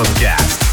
Podcast.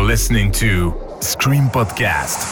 Listening to Scream Podcast.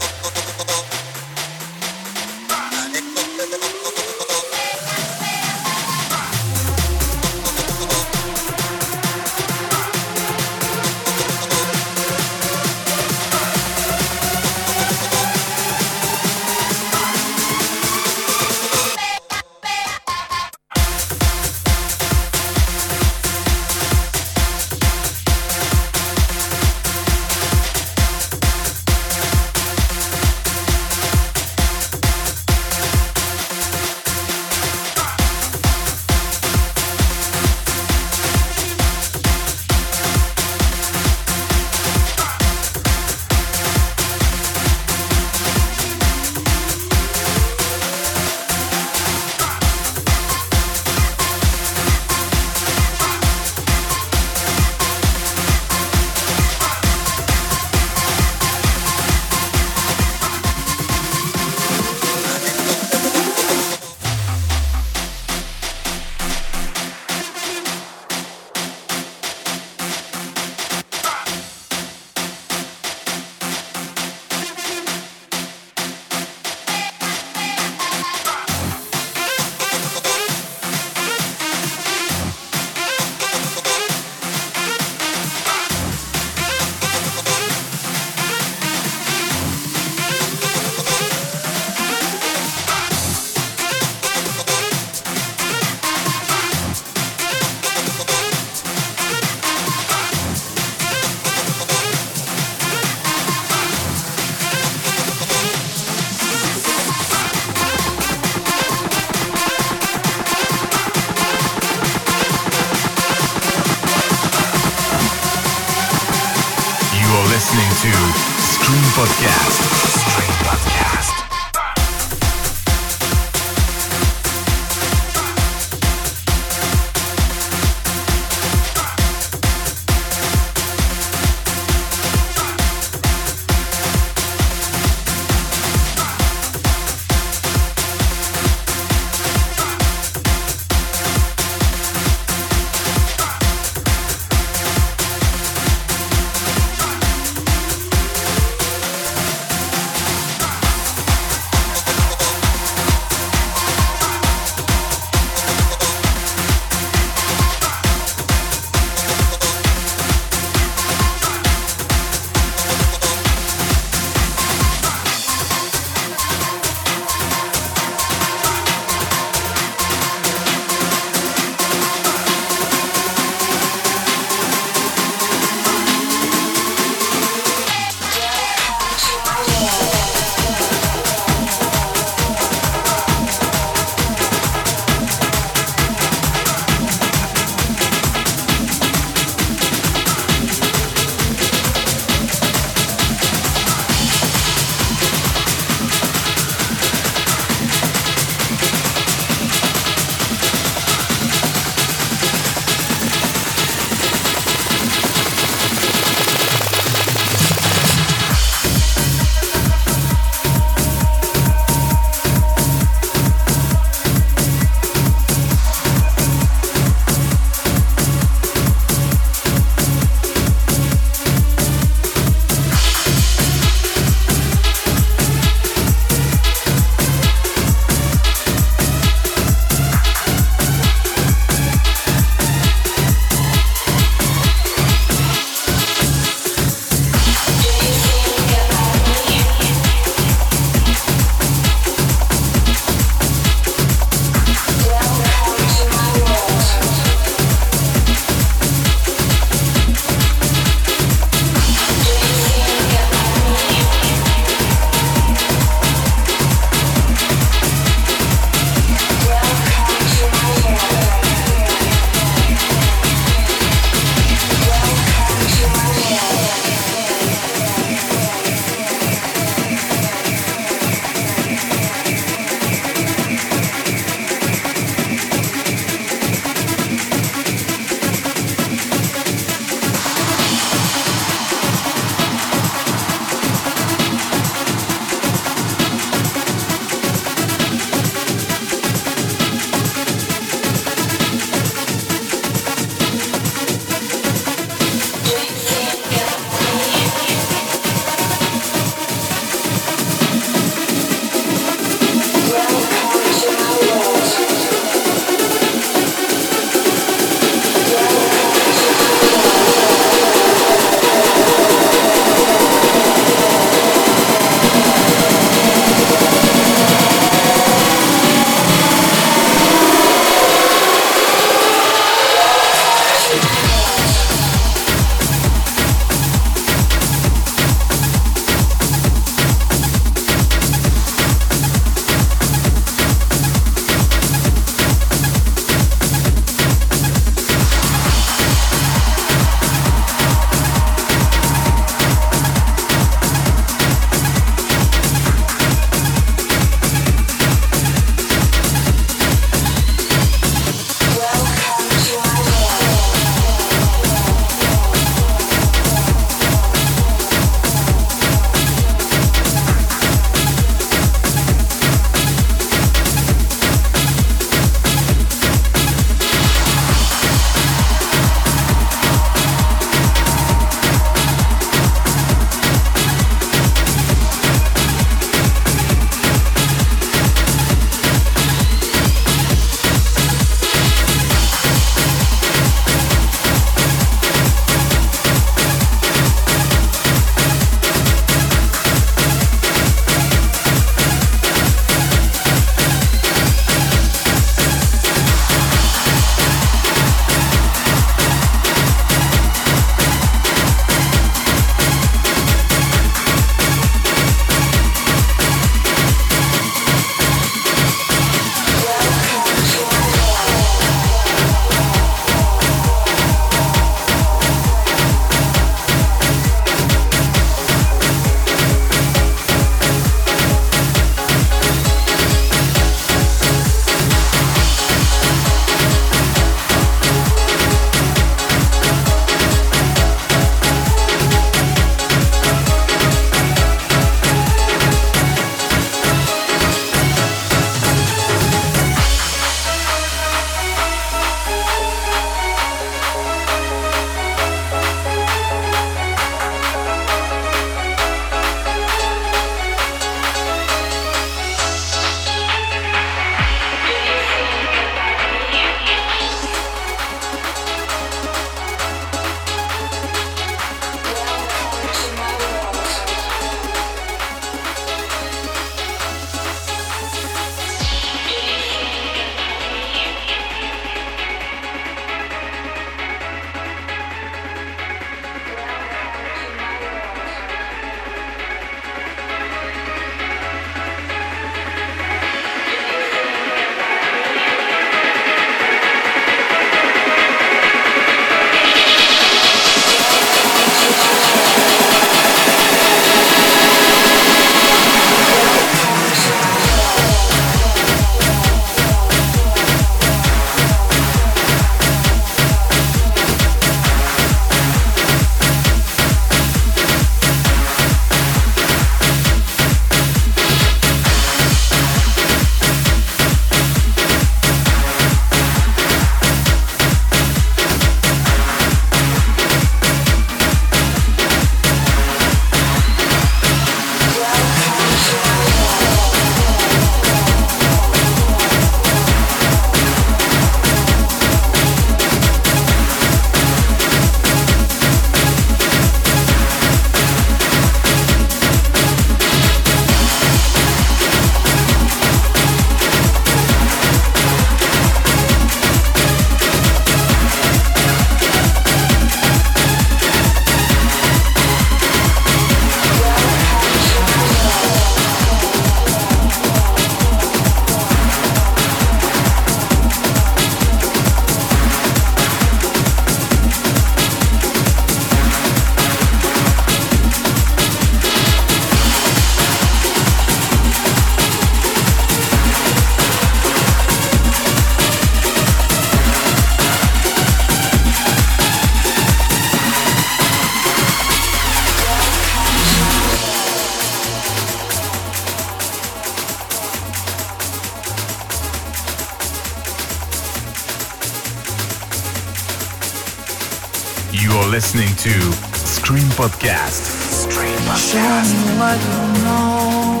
To Scream Podcast. Scream Show me what you know.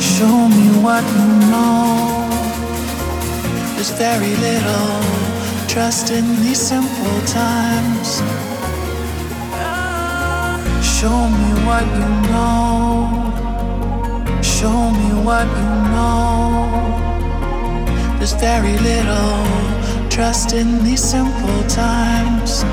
Show me what you know. There's very little trust in these simple times. Show me what you know. Show me what you know. There's very little trust in these simple times.